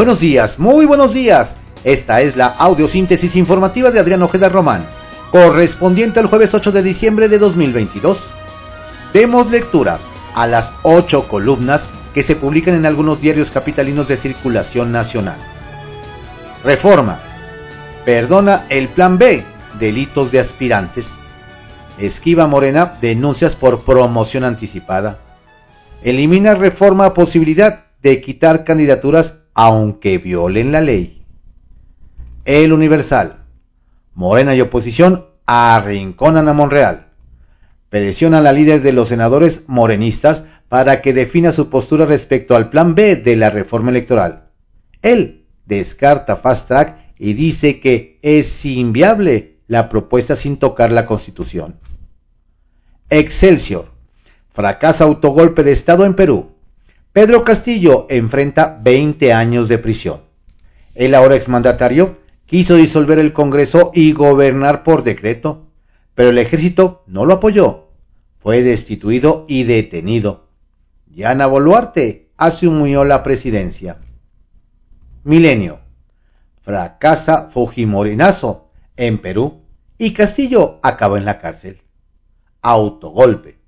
Buenos días, muy buenos días. Esta es la audiosíntesis informativa de Adrián Ojeda Román, correspondiente al jueves 8 de diciembre de 2022. Demos lectura a las ocho columnas que se publican en algunos diarios capitalinos de circulación nacional. Reforma. Perdona el plan B. Delitos de aspirantes. Esquiva Morena denuncias por promoción anticipada. Elimina reforma posibilidad de quitar candidaturas aunque violen la ley. El Universal. Morena y oposición arrinconan a Monreal. Presiona a la líder de los senadores morenistas para que defina su postura respecto al plan B de la reforma electoral. Él descarta Fast Track y dice que es inviable la propuesta sin tocar la Constitución. Excelsior. Fracasa autogolpe de Estado en Perú. Pedro Castillo enfrenta 20 años de prisión. El ahora exmandatario quiso disolver el Congreso y gobernar por decreto, pero el ejército no lo apoyó. Fue destituido y detenido. Yana Boluarte asumió la presidencia. Milenio. Fracasa Fujimorinazo en Perú y Castillo acabó en la cárcel. Autogolpe.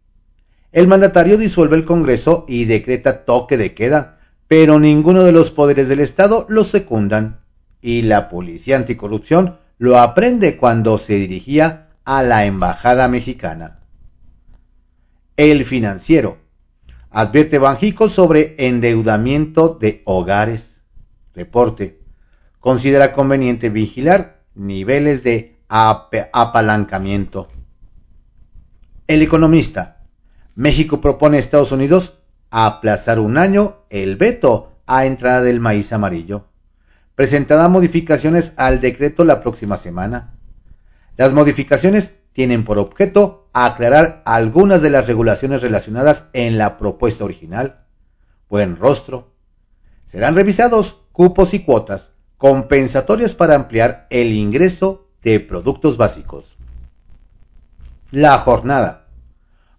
El mandatario disuelve el Congreso y decreta toque de queda, pero ninguno de los poderes del Estado lo secundan, y la Policía Anticorrupción lo aprende cuando se dirigía a la Embajada Mexicana. El financiero. Advierte Banjico sobre endeudamiento de hogares. Reporte. Considera conveniente vigilar niveles de apalancamiento. El economista. México propone a Estados Unidos aplazar un año el veto a entrada del maíz amarillo. Presentará modificaciones al decreto la próxima semana. Las modificaciones tienen por objeto aclarar algunas de las regulaciones relacionadas en la propuesta original. Buen rostro. Serán revisados cupos y cuotas compensatorias para ampliar el ingreso de productos básicos. La jornada.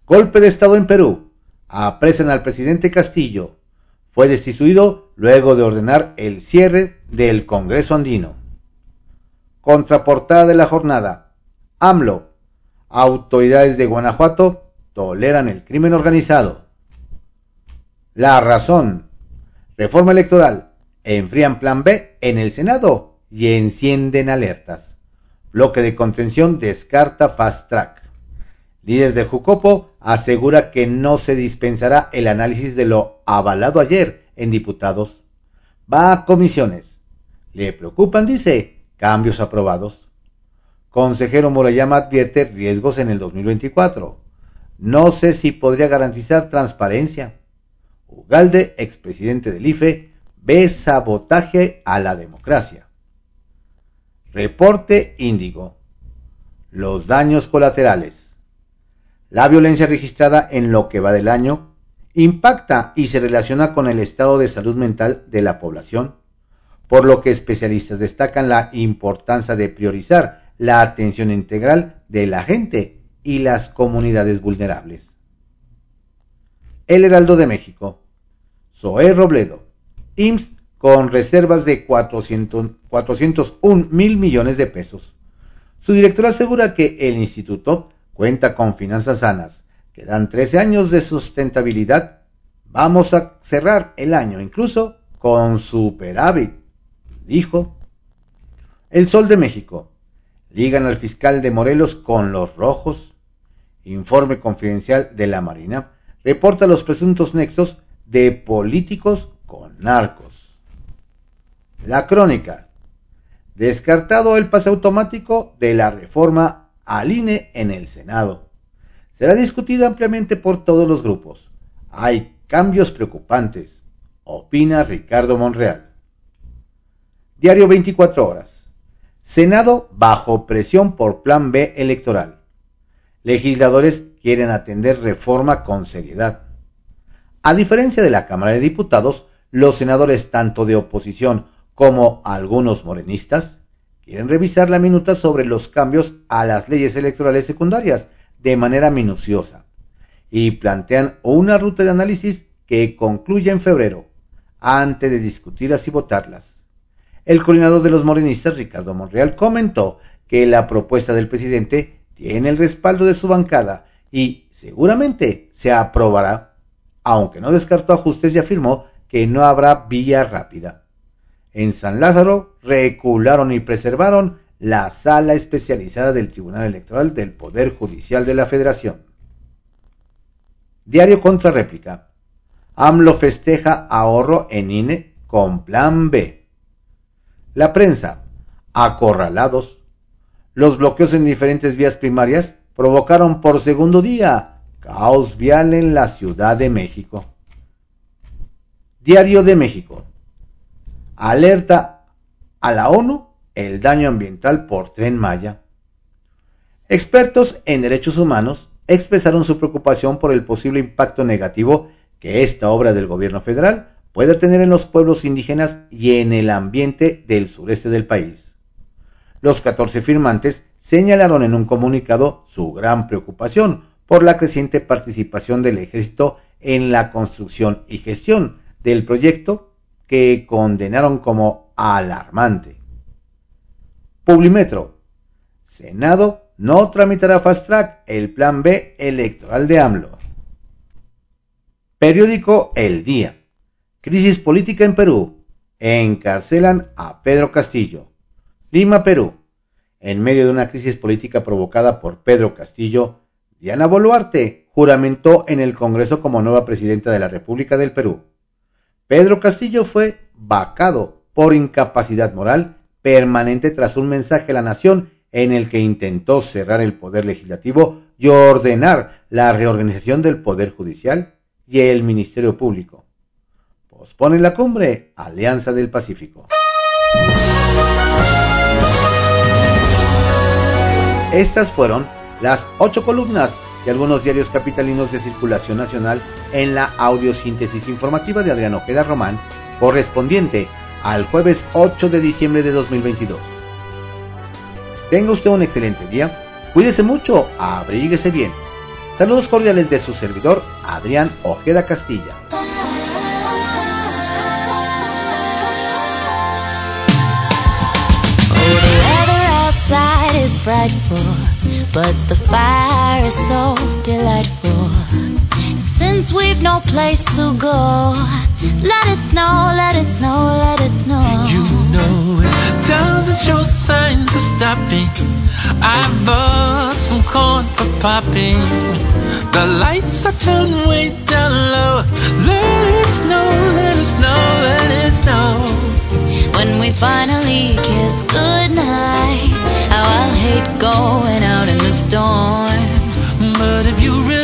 Golpe de Estado en Perú. Apresan al presidente Castillo. Fue destituido luego de ordenar el cierre del Congreso andino. Contraportada de la jornada. AMLO. Autoridades de Guanajuato toleran el crimen organizado. La razón. Reforma electoral. Enfrían plan B en el Senado y encienden alertas. Bloque de contención descarta fast track líder de Jucopo, asegura que no se dispensará el análisis de lo avalado ayer en diputados. Va a comisiones. Le preocupan, dice, cambios aprobados. Consejero Murayama advierte riesgos en el 2024. No sé si podría garantizar transparencia. Ugalde, expresidente del IFE, ve sabotaje a la democracia. Reporte Índigo. Los daños colaterales. La violencia registrada en lo que va del año impacta y se relaciona con el estado de salud mental de la población, por lo que especialistas destacan la importancia de priorizar la atención integral de la gente y las comunidades vulnerables. El Heraldo de México. Zoé Robledo. IMSS con reservas de 400, 401 mil millones de pesos. Su director asegura que el instituto cuenta con finanzas sanas, que dan 13 años de sustentabilidad. Vamos a cerrar el año incluso con superávit, dijo. El Sol de México. Ligan al fiscal de Morelos con los rojos. Informe confidencial de la Marina reporta los presuntos nexos de políticos con narcos. La crónica. Descartado el pase automático de la reforma al INE en el Senado. Será discutida ampliamente por todos los grupos. Hay cambios preocupantes, opina Ricardo Monreal. Diario 24 horas. Senado bajo presión por Plan B electoral. Legisladores quieren atender reforma con seriedad. A diferencia de la Cámara de Diputados, los senadores tanto de oposición como algunos morenistas quieren revisar la minuta sobre los cambios a las leyes electorales secundarias de manera minuciosa y plantean una ruta de análisis que concluye en febrero, antes de discutirlas y votarlas. El coordinador de los morenistas, Ricardo Monreal, comentó que la propuesta del presidente tiene el respaldo de su bancada y seguramente se aprobará, aunque no descartó ajustes y afirmó que no habrá vía rápida. En San Lázaro recularon y preservaron la sala especializada del Tribunal Electoral del Poder Judicial de la Federación. Diario contra réplica. AMLO festeja ahorro en INE con plan B. La prensa. Acorralados. Los bloqueos en diferentes vías primarias provocaron por segundo día caos vial en la Ciudad de México. Diario de México. Alerta a la ONU el daño ambiental por tren Maya. Expertos en derechos humanos expresaron su preocupación por el posible impacto negativo que esta obra del gobierno federal pueda tener en los pueblos indígenas y en el ambiente del sureste del país. Los 14 firmantes señalaron en un comunicado su gran preocupación por la creciente participación del ejército en la construcción y gestión del proyecto que condenaron como alarmante. Publimetro. Senado no tramitará fast track el plan B electoral de AMLO. Periódico El Día. Crisis política en Perú. Encarcelan a Pedro Castillo. Lima, Perú. En medio de una crisis política provocada por Pedro Castillo, Diana Boluarte juramentó en el Congreso como nueva presidenta de la República del Perú. Pedro Castillo fue vacado por incapacidad moral permanente tras un mensaje a la nación en el que intentó cerrar el poder legislativo y ordenar la reorganización del Poder Judicial y el Ministerio Público. Pospone la cumbre Alianza del Pacífico. Estas fueron las ocho columnas de algunos diarios capitalinos de circulación nacional en la audiosíntesis informativa de Adrián Ojeda Román, correspondiente al jueves 8 de diciembre de 2022. Tenga usted un excelente día, cuídese mucho, abríguese bien. Saludos cordiales de su servidor, Adrián Ojeda Castilla. Since we've no place to go, let it snow, let it snow, let it snow. You know it doesn't show signs of stopping. I bought some corn for popping. The lights are turned way down low. Let it snow, let it snow, let it snow. When we finally kiss goodnight, how I'll hate going out in the storm. But if you really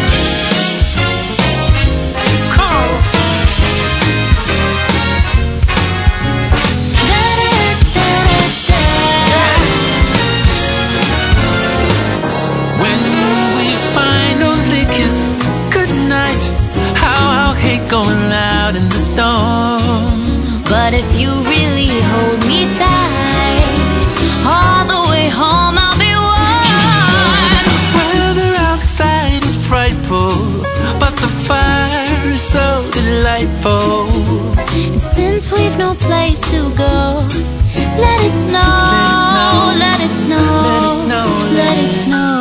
But if you really hold me tight, all the way home I'll be warm. Weather outside is frightful, but the fire is so delightful. And since we've no place to go, let it snow, let it snow, let it snow, let it snow. Let it snow.